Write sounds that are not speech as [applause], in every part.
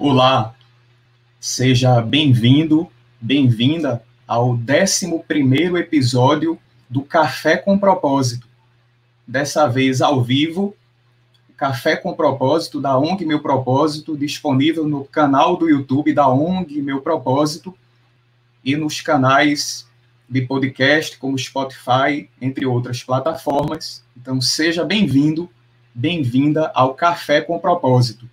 Olá, seja bem-vindo, bem-vinda ao 11 episódio do Café com Propósito. Dessa vez ao vivo, Café com Propósito da ONG Meu Propósito, disponível no canal do YouTube da ONG Meu Propósito e nos canais de podcast como Spotify, entre outras plataformas. Então, seja bem-vindo, bem-vinda ao Café com Propósito,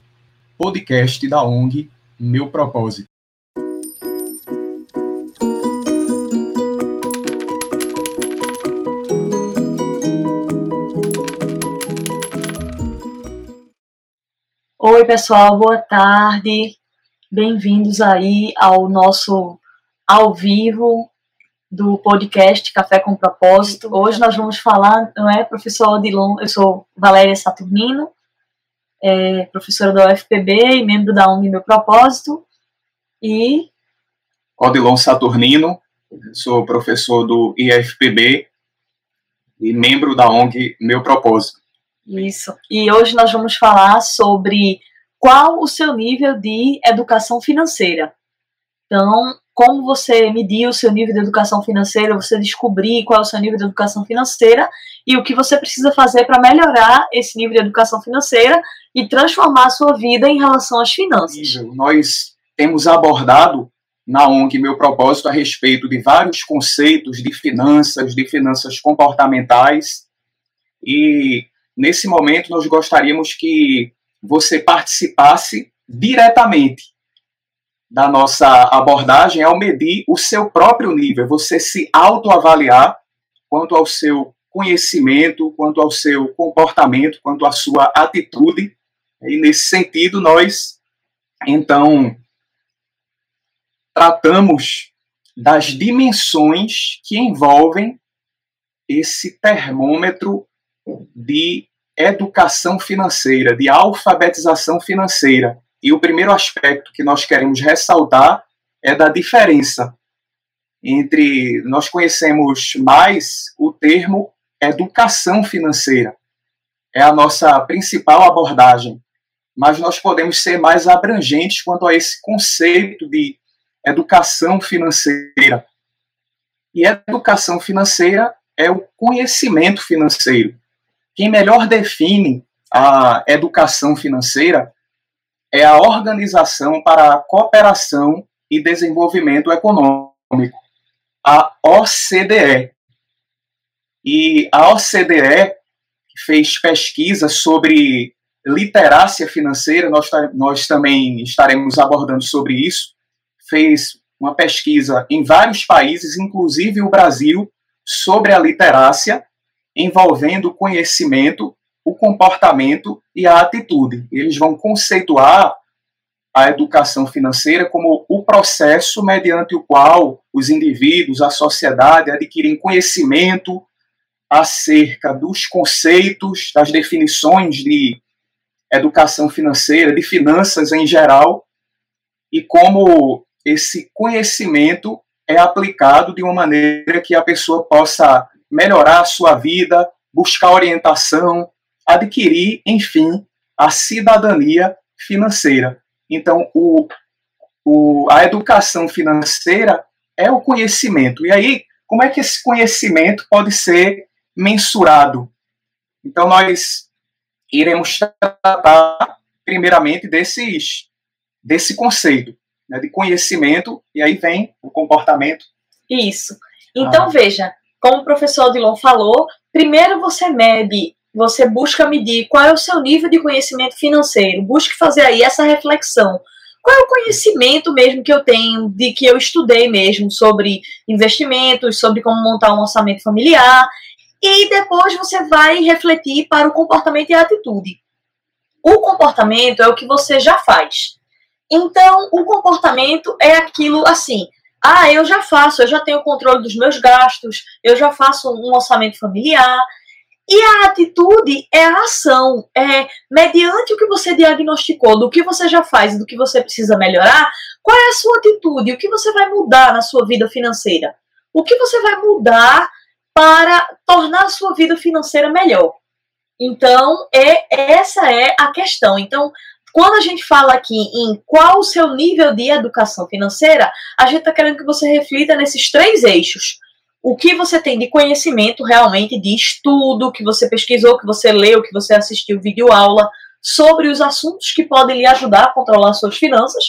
podcast da ONG Meu Propósito. Oi, pessoal, boa tarde. Bem-vindos aí ao nosso ao vivo do podcast Café com Propósito. Hoje nós vamos falar, não é, professor Odilon, eu sou Valéria Saturnino, é, professora da UFPB e membro da ONG Meu Propósito. E. Odilon Saturnino, sou professor do IFPB e membro da ONG Meu Propósito. Isso. E hoje nós vamos falar sobre qual o seu nível de educação financeira. Então, como você medir o seu nível de educação financeira, você descobrir qual é o seu nível de educação financeira e o que você precisa fazer para melhorar esse nível de educação financeira e transformar a sua vida em relação às finanças. Nós temos abordado na ONG Meu Propósito a respeito de vários conceitos de finanças, de finanças comportamentais e nesse momento nós gostaríamos que você participasse diretamente da nossa abordagem ao medir o seu próprio nível, você se autoavaliar quanto ao seu conhecimento, quanto ao seu comportamento, quanto à sua atitude. E nesse sentido, nós então tratamos das dimensões que envolvem esse termômetro de educação financeira, de alfabetização financeira. E o primeiro aspecto que nós queremos ressaltar é da diferença entre nós conhecemos mais o termo educação financeira. É a nossa principal abordagem, mas nós podemos ser mais abrangentes quanto a esse conceito de educação financeira. E educação financeira é o conhecimento financeiro. Quem melhor define a educação financeira é a Organização para a Cooperação e Desenvolvimento Econômico, a OCDE. E a OCDE fez pesquisa sobre literácia financeira, nós, nós também estaremos abordando sobre isso, fez uma pesquisa em vários países, inclusive o Brasil, sobre a literácia, envolvendo o conhecimento, o comportamento e a atitude. Eles vão conceituar a educação financeira como o processo mediante o qual os indivíduos, a sociedade adquirem conhecimento acerca dos conceitos, das definições de educação financeira, de finanças em geral, e como esse conhecimento é aplicado de uma maneira que a pessoa possa melhorar a sua vida, buscar orientação, adquirir, enfim, a cidadania financeira. Então, o, o, a educação financeira é o conhecimento. E aí, como é que esse conhecimento pode ser mensurado? Então, nós iremos tratar, primeiramente, desses, desse conceito né, de conhecimento, e aí vem o comportamento. Isso. Então, ah. veja, como o professor Odilon falou, primeiro você mede, você busca medir qual é o seu nível de conhecimento financeiro, busque fazer aí essa reflexão. Qual é o conhecimento mesmo que eu tenho, de que eu estudei mesmo sobre investimentos, sobre como montar um orçamento familiar, e depois você vai refletir para o comportamento e a atitude. O comportamento é o que você já faz. Então, o comportamento é aquilo assim: ah, eu já faço, eu já tenho controle dos meus gastos, eu já faço um orçamento familiar. E a atitude é a ação, é mediante o que você diagnosticou, do que você já faz e do que você precisa melhorar, qual é a sua atitude, o que você vai mudar na sua vida financeira? O que você vai mudar para tornar a sua vida financeira melhor? Então, é essa é a questão. Então, Quando a gente fala aqui em qual o seu nível de educação financeira, a gente está querendo que você reflita nesses três eixos. O que você tem de conhecimento realmente, de estudo, que você pesquisou, que você leu, que você assistiu vídeo aula, sobre os assuntos que podem lhe ajudar a controlar suas finanças.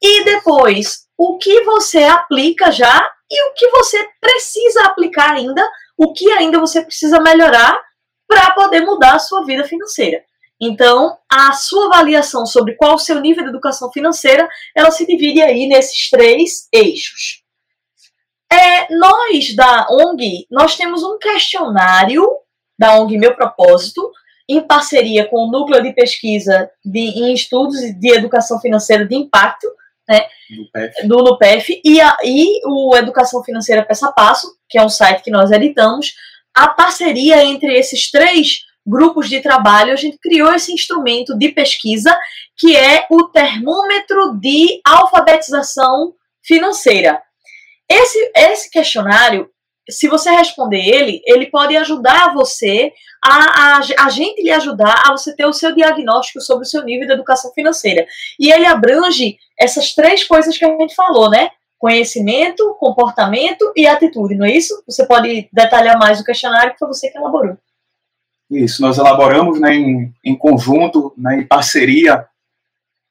E depois, o que você aplica já e o que você precisa aplicar ainda, o que ainda você precisa melhorar para poder mudar a sua vida financeira. Então, a sua avaliação sobre qual o seu nível de educação financeira, ela se divide aí nesses três eixos. É, nós da ONG, nós temos um questionário da ONG Meu Propósito, em parceria com o Núcleo de Pesquisa de, em Estudos de Educação Financeira de Impacto, né, do NUPEF, e, a, e o Educação Financeira Peça a Passo, que é um site que nós editamos, a parceria entre esses três grupos de trabalho, a gente criou esse instrumento de pesquisa que é o termômetro de alfabetização financeira. Esse, esse questionário, se você responder ele, ele pode ajudar você a, a, a gente lhe ajudar a você ter o seu diagnóstico sobre o seu nível de educação financeira. E ele abrange essas três coisas que a gente falou, né? Conhecimento, comportamento e atitude, não é isso? Você pode detalhar mais o questionário que foi você que elaborou. Isso, nós elaboramos né, em, em conjunto, né, em parceria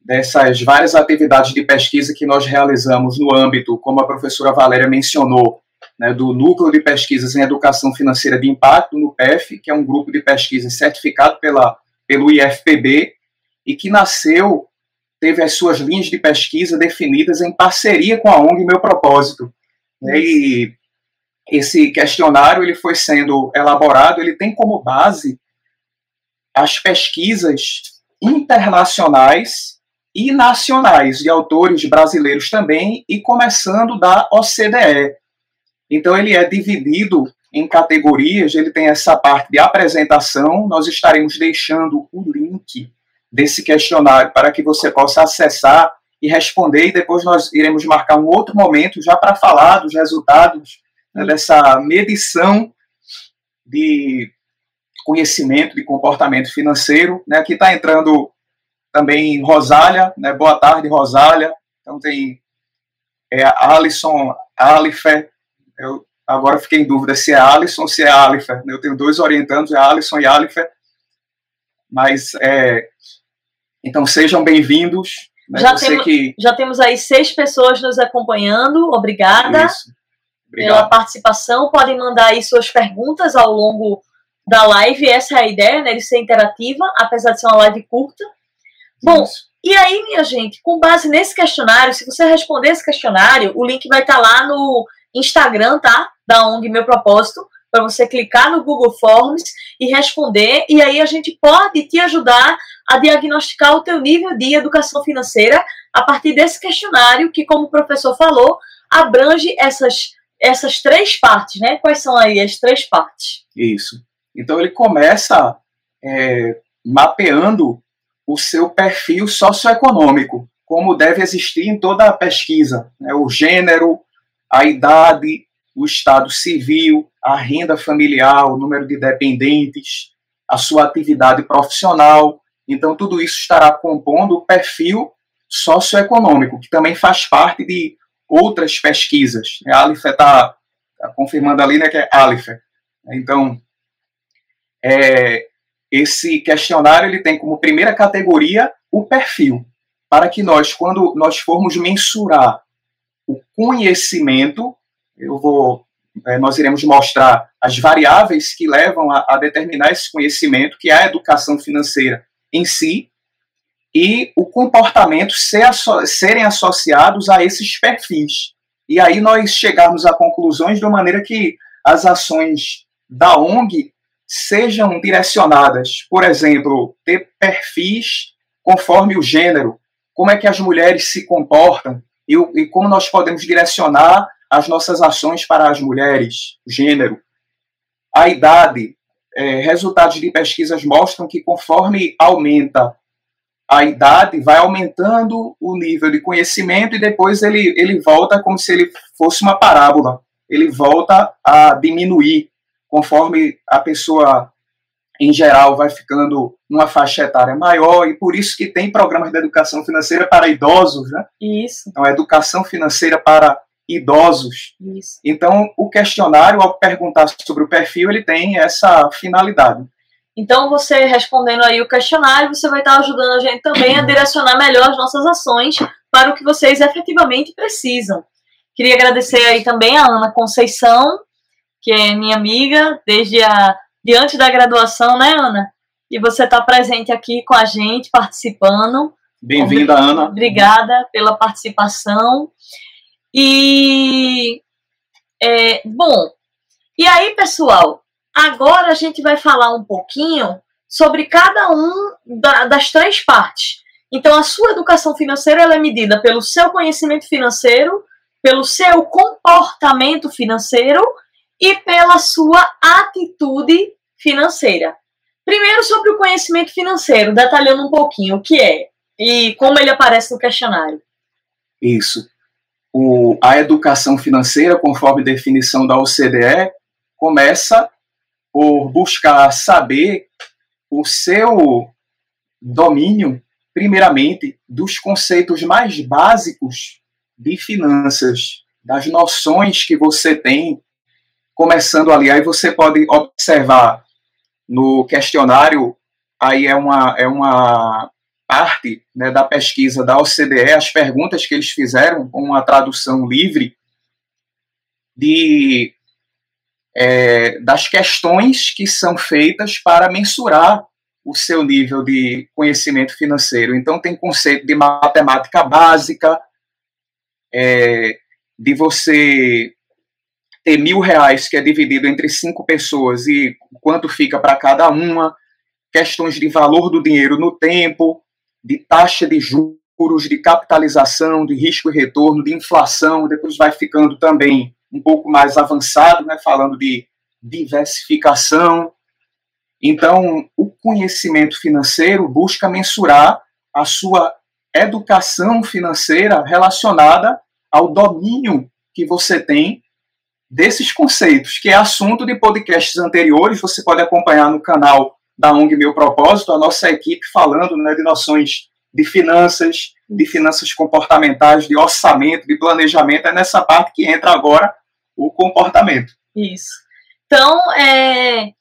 dessas várias atividades de pesquisa que nós realizamos no âmbito, como a professora Valéria mencionou, né, do Núcleo de Pesquisas em Educação Financeira de Impacto, no PEF, que é um grupo de pesquisa certificado pela, pelo IFPB e que nasceu, teve as suas linhas de pesquisa definidas em parceria com a ONG Meu Propósito. Né, e esse questionário ele foi sendo elaborado, ele tem como base as pesquisas internacionais e nacionais de autores brasileiros também e começando da OCDE. Então ele é dividido em categorias, ele tem essa parte de apresentação, nós estaremos deixando o link desse questionário para que você possa acessar e responder e depois nós iremos marcar um outro momento já para falar dos resultados né, dessa medição de conhecimento, de comportamento financeiro. Né? Aqui está entrando também Rosália, né? boa tarde, Rosália. Então tem é, Alisson, Alifer, eu agora fiquei em dúvida se é Alisson ou se é Alifer. Né? Eu tenho dois orientandos, é Alisson e Alifer. Mas, é, então sejam bem-vindos. Né? Já, que... já temos aí seis pessoas nos acompanhando, obrigada. Isso. Obrigado. pela participação. Podem mandar aí suas perguntas ao longo da live. Essa é a ideia, né, de ser interativa, apesar de ser uma live curta. Bom, Isso. e aí, minha gente, com base nesse questionário, se você responder esse questionário, o link vai estar tá lá no Instagram, tá? Da ONG Meu Propósito, para você clicar no Google Forms e responder, e aí a gente pode te ajudar a diagnosticar o teu nível de educação financeira a partir desse questionário que, como o professor falou, abrange essas essas três partes, né? Quais são aí as três partes? Isso. Então ele começa é, mapeando o seu perfil socioeconômico, como deve existir em toda a pesquisa, né? o gênero, a idade, o estado civil, a renda familiar, o número de dependentes, a sua atividade profissional. Então tudo isso estará compondo o perfil socioeconômico, que também faz parte de outras pesquisas. A Alife está tá confirmando ali né, que é Alife. Então, é, esse questionário ele tem como primeira categoria o perfil, para que nós, quando nós formos mensurar o conhecimento, eu vou, é, nós iremos mostrar as variáveis que levam a, a determinar esse conhecimento, que é a educação financeira em si, e o comportamento ser, serem associados a esses perfis. E aí nós chegarmos a conclusões de maneira que as ações da ONG sejam direcionadas, por exemplo, ter perfis conforme o gênero, como é que as mulheres se comportam e, e como nós podemos direcionar as nossas ações para as mulheres, gênero, a idade. É, resultados de pesquisas mostram que conforme aumenta a idade vai aumentando o nível de conhecimento e depois ele, ele volta como se ele fosse uma parábola. Ele volta a diminuir conforme a pessoa em geral, vai ficando numa faixa etária maior e por isso que tem programas de educação financeira para idosos, né? Isso. Então, educação financeira para idosos. Isso. Então, o questionário, ao perguntar sobre o perfil, ele tem essa finalidade. Então, você respondendo aí o questionário, você vai estar ajudando a gente também a direcionar melhor as nossas ações para o que vocês efetivamente precisam. Queria agradecer aí também a Ana Conceição, que é minha amiga desde a diante da graduação, né, Ana? E você está presente aqui com a gente, participando. Bem-vinda, Ana. Obrigada pela participação. E é, bom, e aí, pessoal, agora a gente vai falar um pouquinho sobre cada um da, das três partes. Então, a sua educação financeira é medida pelo seu conhecimento financeiro, pelo seu comportamento financeiro e pela sua atitude financeira. Primeiro, sobre o conhecimento financeiro, detalhando um pouquinho o que é e como ele aparece no questionário. Isso o, a educação financeira, conforme definição da OCDE, começa por buscar saber o seu domínio, primeiramente, dos conceitos mais básicos de finanças, das noções que você tem, começando ali. Aí você pode observar no questionário, aí é uma, é uma parte né, da pesquisa da OCDE, as perguntas que eles fizeram, com uma tradução livre, de, é, das questões que são feitas para mensurar o seu nível de conhecimento financeiro. Então, tem conceito de matemática básica, é, de você ter mil reais que é dividido entre cinco pessoas e quanto fica para cada uma, questões de valor do dinheiro no tempo, de taxa de juros, de capitalização, de risco e retorno, de inflação, depois vai ficando também um pouco mais avançado, né, falando de diversificação. Então, o conhecimento financeiro busca mensurar a sua educação financeira relacionada ao domínio que você tem desses conceitos, que é assunto de podcasts anteriores, você pode acompanhar no canal da ONG Meu Propósito, a nossa equipe falando né, de noções de finanças, de finanças comportamentais, de orçamento, de planejamento. É nessa parte que entra agora o comportamento. Isso. Então, é,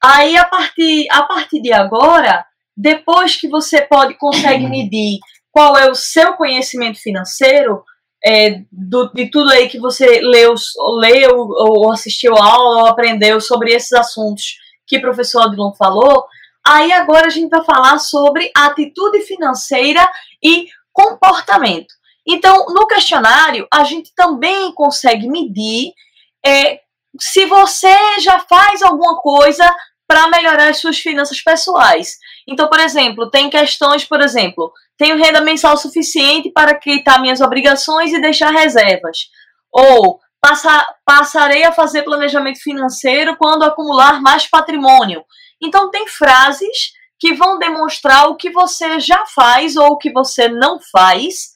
aí a partir, a partir de agora, depois que você pode consegue [clears throat] medir qual é o seu conhecimento financeiro, é, do, de tudo aí que você leu, leu ou assistiu aula ou aprendeu sobre esses assuntos que o professor Adilon falou, aí agora a gente vai falar sobre atitude financeira e comportamento. Então, no questionário, a gente também consegue medir é, se você já faz alguma coisa para melhorar as suas finanças pessoais. Então, por exemplo, tem questões, por exemplo, tenho renda mensal suficiente para quitar minhas obrigações e deixar reservas. Ou Passa, passarei a fazer planejamento financeiro quando acumular mais patrimônio. Então, tem frases que vão demonstrar o que você já faz ou o que você não faz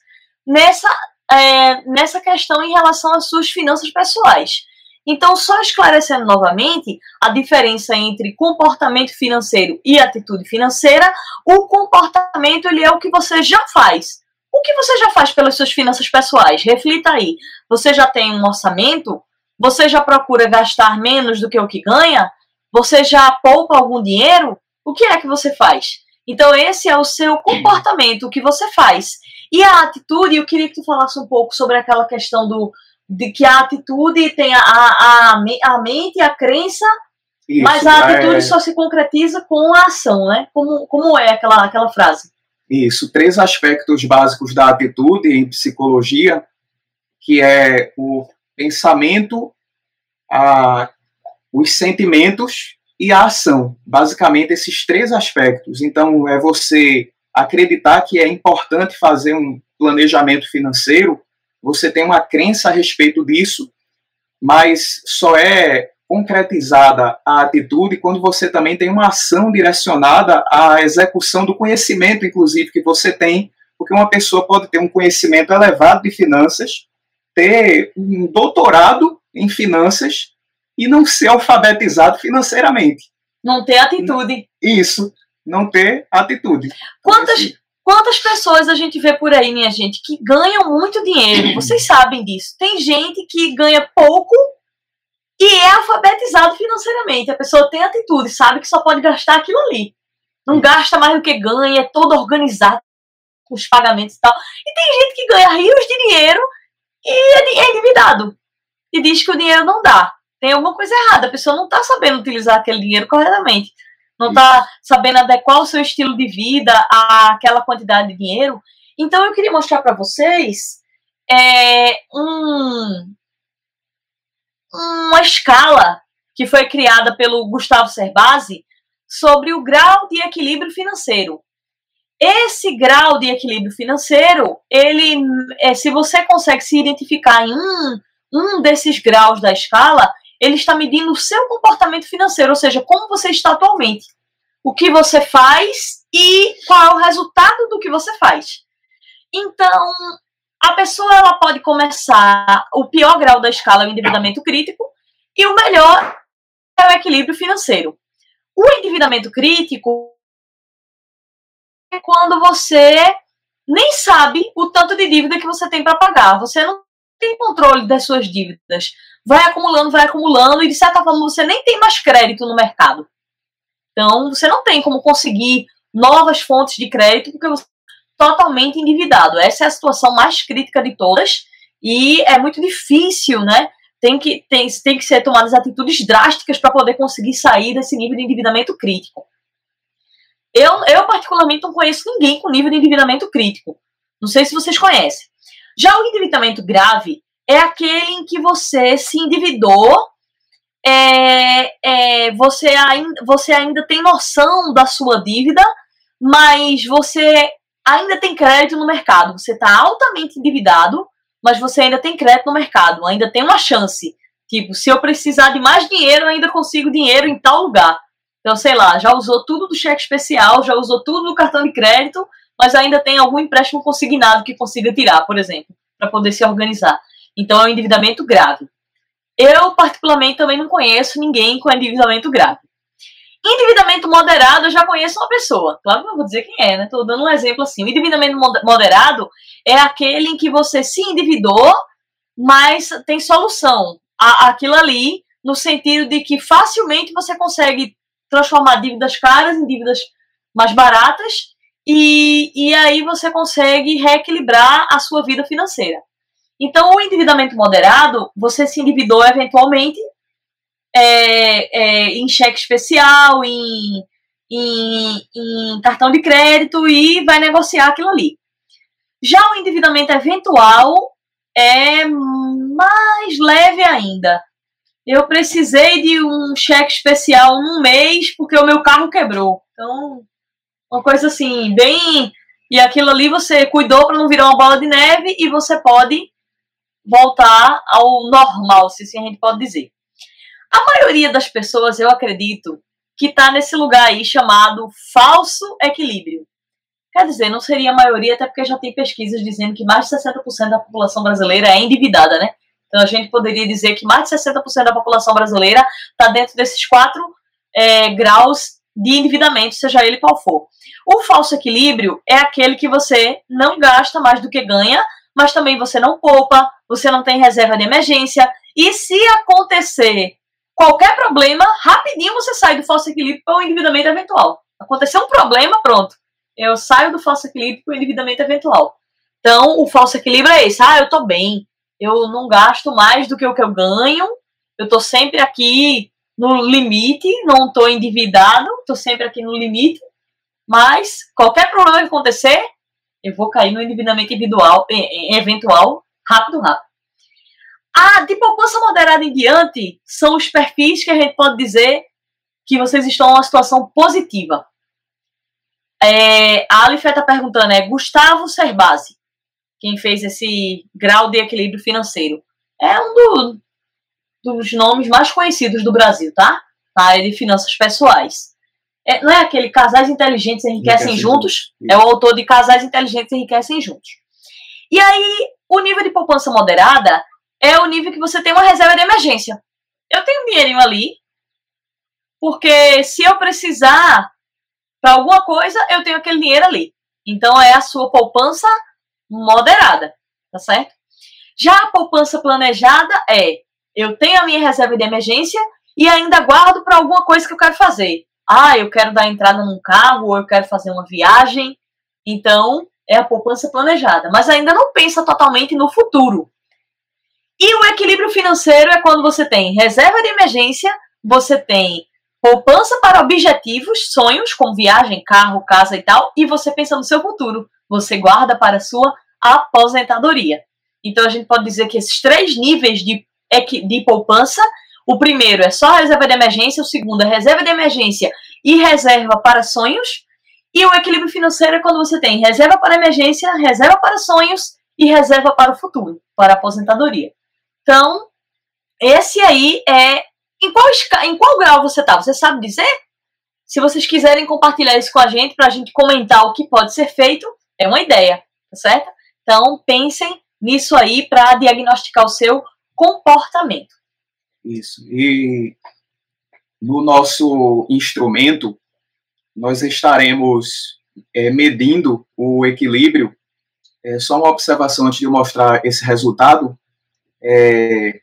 nessa, é, nessa questão em relação às suas finanças pessoais. Então, só esclarecendo novamente a diferença entre comportamento financeiro e atitude financeira, o comportamento ele é o que você já faz. O que você já faz pelas suas finanças pessoais? Reflita aí. Você já tem um orçamento? Você já procura gastar menos do que o que ganha? Você já poupa algum dinheiro? O que é que você faz? Então, esse é o seu comportamento, o que você faz. E a atitude, eu queria que tu falasse um pouco sobre aquela questão do de que a atitude tem a, a, a, a mente, a crença, Isso, mas a atitude é... só se concretiza com a ação, né? Como, como é aquela, aquela frase? Isso, três aspectos básicos da atitude em psicologia, que é o pensamento, a, os sentimentos e a ação. Basicamente, esses três aspectos. Então, é você acreditar que é importante fazer um planejamento financeiro, você tem uma crença a respeito disso, mas só é concretizada a atitude quando você também tem uma ação direcionada à execução do conhecimento, inclusive, que você tem, porque uma pessoa pode ter um conhecimento elevado de finanças, ter um doutorado em finanças e não ser alfabetizado financeiramente. Não ter atitude. Isso, não ter atitude. Quantas, quantas pessoas a gente vê por aí, minha gente, que ganham muito dinheiro? [clears throat] Vocês sabem disso. Tem gente que ganha pouco e é alfabetizado financeiramente. A pessoa tem atitude, sabe que só pode gastar aquilo ali. Não gasta mais do que ganha, é todo organizado com os pagamentos e tal. E tem gente que ganha rios de dinheiro e é, é endividado. E diz que o dinheiro não dá. Tem alguma coisa errada. A pessoa não está sabendo utilizar aquele dinheiro corretamente. Não está sabendo adequar o seu estilo de vida àquela quantidade de dinheiro. Então eu queria mostrar para vocês é, um, uma escala que foi criada pelo Gustavo Cerbasi sobre o grau de equilíbrio financeiro. Esse grau de equilíbrio financeiro, ele, é, se você consegue se identificar em um, um desses graus da escala, ele está medindo o seu comportamento financeiro, ou seja, como você está atualmente, o que você faz e qual é o resultado do que você faz. Então, a pessoa ela pode começar o pior grau da escala é o endividamento crítico e o melhor é o equilíbrio financeiro. O endividamento crítico é quando você nem sabe o tanto de dívida que você tem para pagar. Você não tem controle das suas dívidas. Vai acumulando, vai acumulando e de certa forma você nem tem mais crédito no mercado. Então, você não tem como conseguir novas fontes de crédito porque você totalmente endividado. Essa é a situação mais crítica de todas e é muito difícil, né? Tem que, tem, tem que ser tomadas atitudes drásticas para poder conseguir sair desse nível de endividamento crítico. Eu, eu, particularmente, não conheço ninguém com nível de endividamento crítico. Não sei se vocês conhecem. Já o endividamento grave é aquele em que você se endividou, é, é, você, ainda, você ainda tem noção da sua dívida, mas você ainda tem crédito no mercado. Você está altamente endividado, mas você ainda tem crédito no mercado, ainda tem uma chance. Tipo, se eu precisar de mais dinheiro, eu ainda consigo dinheiro em tal lugar. Então, sei lá, já usou tudo do cheque especial, já usou tudo do cartão de crédito, mas ainda tem algum empréstimo consignado que consiga tirar, por exemplo, para poder se organizar. Então, é um endividamento grave. Eu, particularmente, também não conheço ninguém com endividamento grave. Endividamento moderado, eu já conheço uma pessoa. Claro que não vou dizer quem é, né? Estou dando um exemplo assim. O endividamento moderado é aquele em que você se endividou, mas tem solução. Aquilo ali, no sentido de que facilmente você consegue transformar dívidas caras em dívidas mais baratas e, e aí você consegue reequilibrar a sua vida financeira. Então, o endividamento moderado, você se endividou eventualmente, é, é, em cheque especial, em, em, em cartão de crédito e vai negociar aquilo ali. Já o endividamento eventual é mais leve ainda. Eu precisei de um cheque especial num mês porque o meu carro quebrou. Então, uma coisa assim, bem. E aquilo ali você cuidou para não virar uma bola de neve e você pode voltar ao normal, se assim a gente pode dizer. A maioria das pessoas, eu acredito, que está nesse lugar aí chamado falso equilíbrio. Quer dizer, não seria a maioria, até porque já tem pesquisas dizendo que mais de 60% da população brasileira é endividada, né? Então a gente poderia dizer que mais de 60% da população brasileira está dentro desses quatro é, graus de endividamento, seja ele qual for. O falso equilíbrio é aquele que você não gasta mais do que ganha, mas também você não poupa, você não tem reserva de emergência, e se acontecer qualquer problema, rapidinho você sai do falso equilíbrio para o endividamento eventual. Aconteceu um problema, pronto. Eu saio do falso equilíbrio para o endividamento eventual. Então, o falso equilíbrio é esse. Ah, eu estou bem. Eu não gasto mais do que o que eu ganho. Eu estou sempre aqui no limite. Não estou endividado. Estou sempre aqui no limite. Mas, qualquer problema que acontecer, eu vou cair no endividamento individual, eventual, rápido, rápido. A de poupança moderada em diante são os perfis que a gente pode dizer que vocês estão em uma situação positiva. É, a Alifé está perguntando, é Gustavo Cerbasi, quem fez esse grau de equilíbrio financeiro. É um do, dos nomes mais conhecidos do Brasil, tá? Na área de finanças pessoais. É, não é aquele Casais Inteligentes Enriquecem Juntos? É o autor de Casais Inteligentes Enriquecem Juntos. E aí, o nível de poupança moderada é o nível que você tem uma reserva de emergência. Eu tenho um dinheirinho ali, porque se eu precisar para alguma coisa, eu tenho aquele dinheiro ali. Então é a sua poupança moderada, tá certo? Já a poupança planejada é eu tenho a minha reserva de emergência e ainda guardo para alguma coisa que eu quero fazer. Ah, eu quero dar entrada num carro, ou eu quero fazer uma viagem. Então, é a poupança planejada, mas ainda não pensa totalmente no futuro. E o equilíbrio financeiro é quando você tem reserva de emergência, você tem poupança para objetivos, sonhos, como viagem, carro, casa e tal, e você pensa no seu futuro. Você guarda para a sua aposentadoria. Então a gente pode dizer que esses três níveis de, de poupança, o primeiro é só reserva de emergência, o segundo é reserva de emergência e reserva para sonhos, e o equilíbrio financeiro é quando você tem reserva para emergência, reserva para sonhos e reserva para o futuro, para a aposentadoria. Então, esse aí é. Em qual, em qual grau você está? Você sabe dizer? Se vocês quiserem compartilhar isso com a gente, para a gente comentar o que pode ser feito, é uma ideia, tá certo? Então, pensem nisso aí para diagnosticar o seu comportamento. Isso. E no nosso instrumento, nós estaremos é, medindo o equilíbrio. É, só uma observação antes de mostrar esse resultado. É,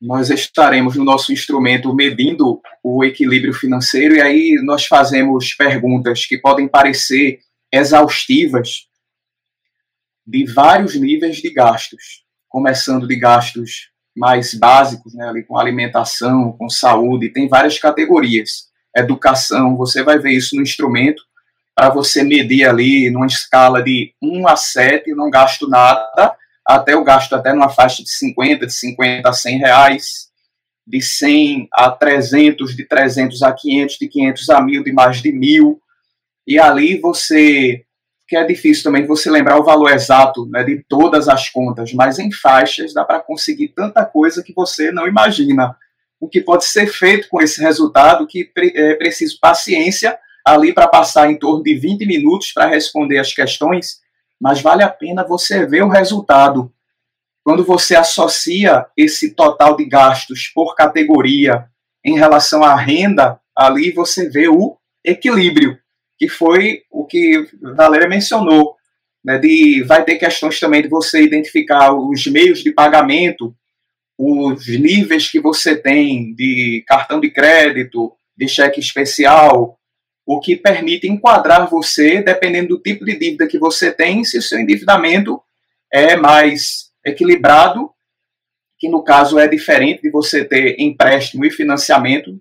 nós estaremos no nosso instrumento medindo o equilíbrio financeiro e aí nós fazemos perguntas que podem parecer exaustivas de vários níveis de gastos, começando de gastos mais básicos, né, ali com alimentação, com saúde, tem várias categorias educação, você vai ver isso no instrumento, para você medir ali numa escala de 1 a 7, não gasto nada, até eu gasto até numa faixa de 50, de 50 a 100 reais, de 100 a 300, de 300 a 500, de 500 a 1000, de mais de 1000, e ali você, que é difícil também você lembrar o valor exato né, de todas as contas, mas em faixas dá para conseguir tanta coisa que você não imagina o que pode ser feito com esse resultado, que é preciso paciência ali para passar em torno de 20 minutos para responder as questões, mas vale a pena você ver o resultado. Quando você associa esse total de gastos por categoria em relação à renda, ali você vê o equilíbrio, que foi o que Valéria mencionou. Né, de, vai ter questões também de você identificar os meios de pagamento os níveis que você tem de cartão de crédito, de cheque especial, o que permite enquadrar você, dependendo do tipo de dívida que você tem, se o seu endividamento é mais equilibrado, que no caso é diferente de você ter empréstimo e financiamento.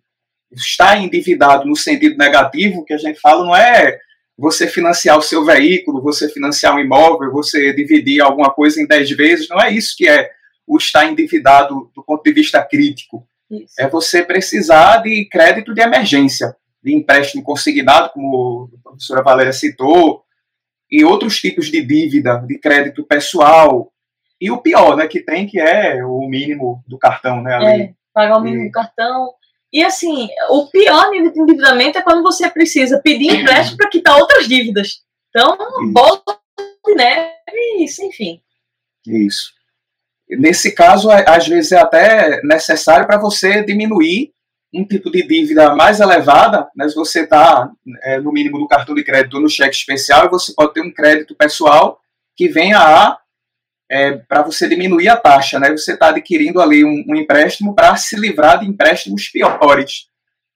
Estar endividado no sentido negativo, que a gente fala, não é você financiar o seu veículo, você financiar um imóvel, você dividir alguma coisa em 10 vezes, não é isso que é o estar endividado do ponto de vista crítico. Isso. É você precisar de crédito de emergência, de empréstimo consignado, como a professora Valéria citou, e outros tipos de dívida, de crédito pessoal. E o pior, né, que tem, que é o mínimo do cartão, né? Ali. É, pagar o mínimo e... do cartão. E assim, o pior nível de endividamento é quando você precisa pedir empréstimo para quitar outras dívidas. Então, volta de neve, isso, enfim. Isso. Nesse caso, às vezes é até necessário para você diminuir um tipo de dívida mais elevada, né, se você está é, no mínimo do cartão de crédito ou no cheque especial, você pode ter um crédito pessoal que venha a é, para você diminuir a taxa, né? Você está adquirindo ali um, um empréstimo para se livrar de empréstimos piores.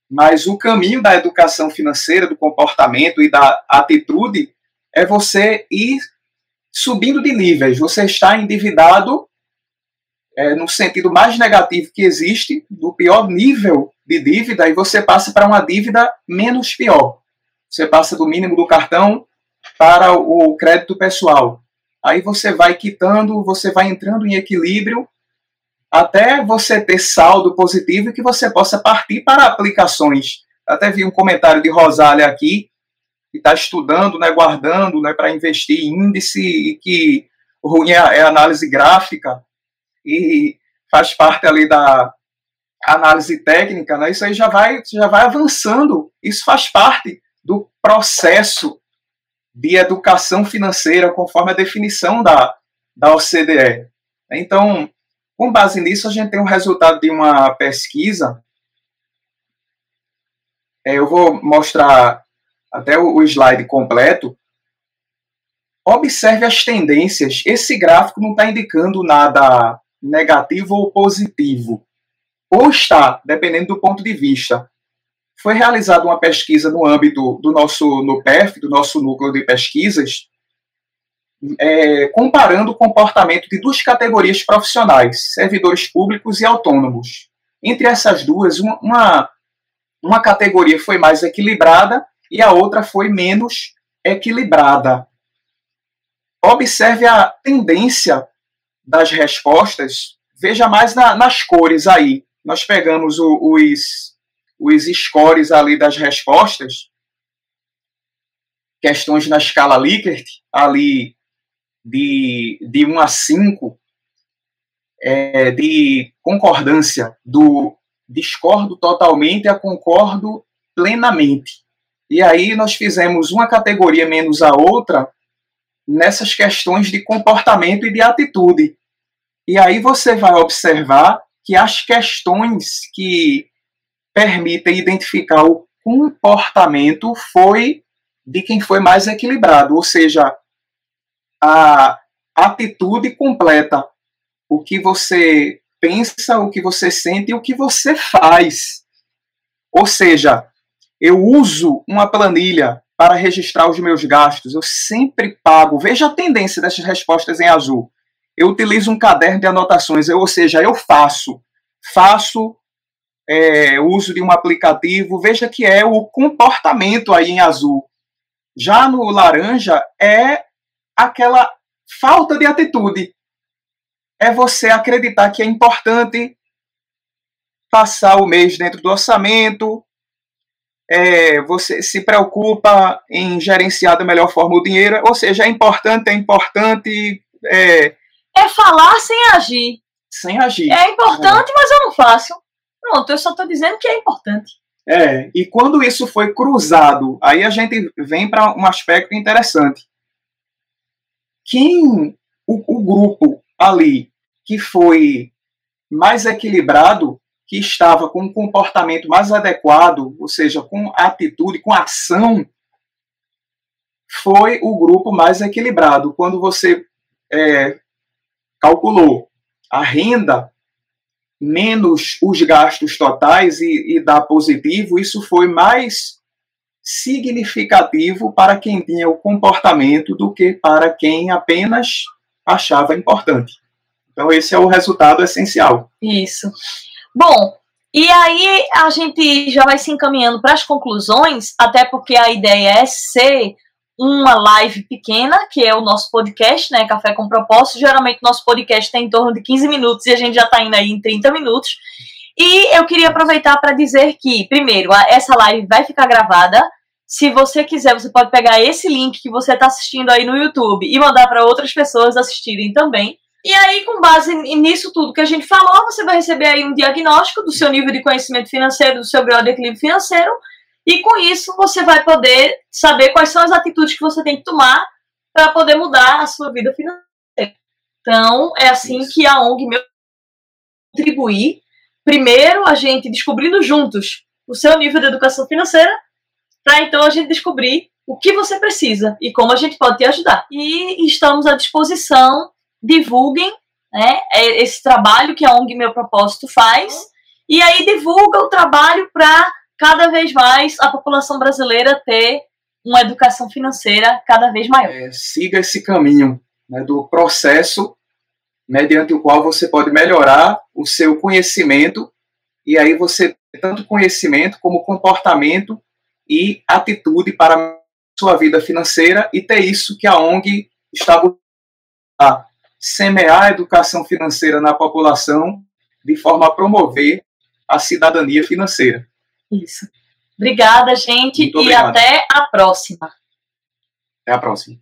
Mas o caminho da educação financeira, do comportamento e da atitude é você ir subindo de níveis. Você está endividado é, no sentido mais negativo que existe, do pior nível de dívida, e você passa para uma dívida menos pior. Você passa do mínimo do cartão para o crédito pessoal. Aí você vai quitando, você vai entrando em equilíbrio até você ter saldo positivo e que você possa partir para aplicações. Até vi um comentário de Rosália aqui, que está estudando, né, guardando né, para investir em índice e que ruim é a análise gráfica e faz parte ali da análise técnica, né? Isso aí já vai, já vai avançando. Isso faz parte do processo de educação financeira, conforme a definição da, da OCDE. Então, com base nisso, a gente tem um resultado de uma pesquisa é, eu vou mostrar até o, o slide completo. Observe as tendências. Esse gráfico não está indicando nada negativo ou positivo. Ou está, dependendo do ponto de vista. Foi realizada uma pesquisa no âmbito do nosso no PEF, do nosso núcleo de pesquisas, é, comparando o comportamento de duas categorias profissionais, servidores públicos e autônomos. Entre essas duas, uma, uma categoria foi mais equilibrada e a outra foi menos equilibrada. Observe a tendência das respostas, veja mais na, nas cores aí. Nós pegamos o, os, os scores ali das respostas, questões na escala Likert, ali de, de 1 a 5 é, de concordância do discordo totalmente a concordo plenamente. E aí nós fizemos uma categoria menos a outra nessas questões de comportamento e de atitude. E aí você vai observar que as questões que permitem identificar o comportamento foi de quem foi mais equilibrado, ou seja, a atitude completa, o que você pensa, o que você sente e o que você faz. Ou seja, eu uso uma planilha para registrar os meus gastos, eu sempre pago. Veja a tendência dessas respostas em azul. Eu utilizo um caderno de anotações, eu, ou seja, eu faço. Faço é, uso de um aplicativo, veja que é o comportamento aí em azul. Já no laranja é aquela falta de atitude. É você acreditar que é importante passar o mês dentro do orçamento, é, você se preocupa em gerenciar da melhor forma o dinheiro, ou seja, é importante, é importante. É, é falar sem agir. Sem agir. É importante, é. mas eu não faço. Pronto, eu só estou dizendo que é importante. É, e quando isso foi cruzado, aí a gente vem para um aspecto interessante quem o, o grupo ali que foi mais equilibrado, que estava com um comportamento mais adequado, ou seja, com atitude, com ação, foi o grupo mais equilibrado. Quando você é, calculou a renda menos os gastos totais e, e dá positivo, isso foi mais significativo para quem tinha o comportamento do que para quem apenas achava importante. Então, esse é o resultado essencial. Isso. Bom, e aí a gente já vai se encaminhando para as conclusões, até porque a ideia é ser uma live pequena, que é o nosso podcast, né? Café com Propósito. Geralmente nosso podcast tem em torno de 15 minutos e a gente já está indo aí em 30 minutos. E eu queria aproveitar para dizer que, primeiro, essa live vai ficar gravada. Se você quiser, você pode pegar esse link que você está assistindo aí no YouTube e mandar para outras pessoas assistirem também. E aí, com base nisso tudo que a gente falou, você vai receber aí um diagnóstico do seu nível de conhecimento financeiro, do seu grau de equilíbrio financeiro, e com isso você vai poder saber quais são as atitudes que você tem que tomar para poder mudar a sua vida financeira. Então, é assim isso. que a ONG meu contribuir primeiro a gente descobrindo juntos o seu nível de educação financeira, para então a gente descobrir o que você precisa e como a gente pode te ajudar. E estamos à disposição, divulguem né, é esse trabalho que a ONG Meu Propósito faz, e aí divulga o trabalho para cada vez mais a população brasileira ter uma educação financeira cada vez maior. É, siga esse caminho né, do processo mediante o qual você pode melhorar o seu conhecimento e aí você tanto conhecimento como comportamento e atitude para a sua vida financeira e ter isso que a ONG está a semear a educação financeira na população de forma a promover a cidadania financeira. Isso. Obrigada, gente, e até a próxima. Até a próxima.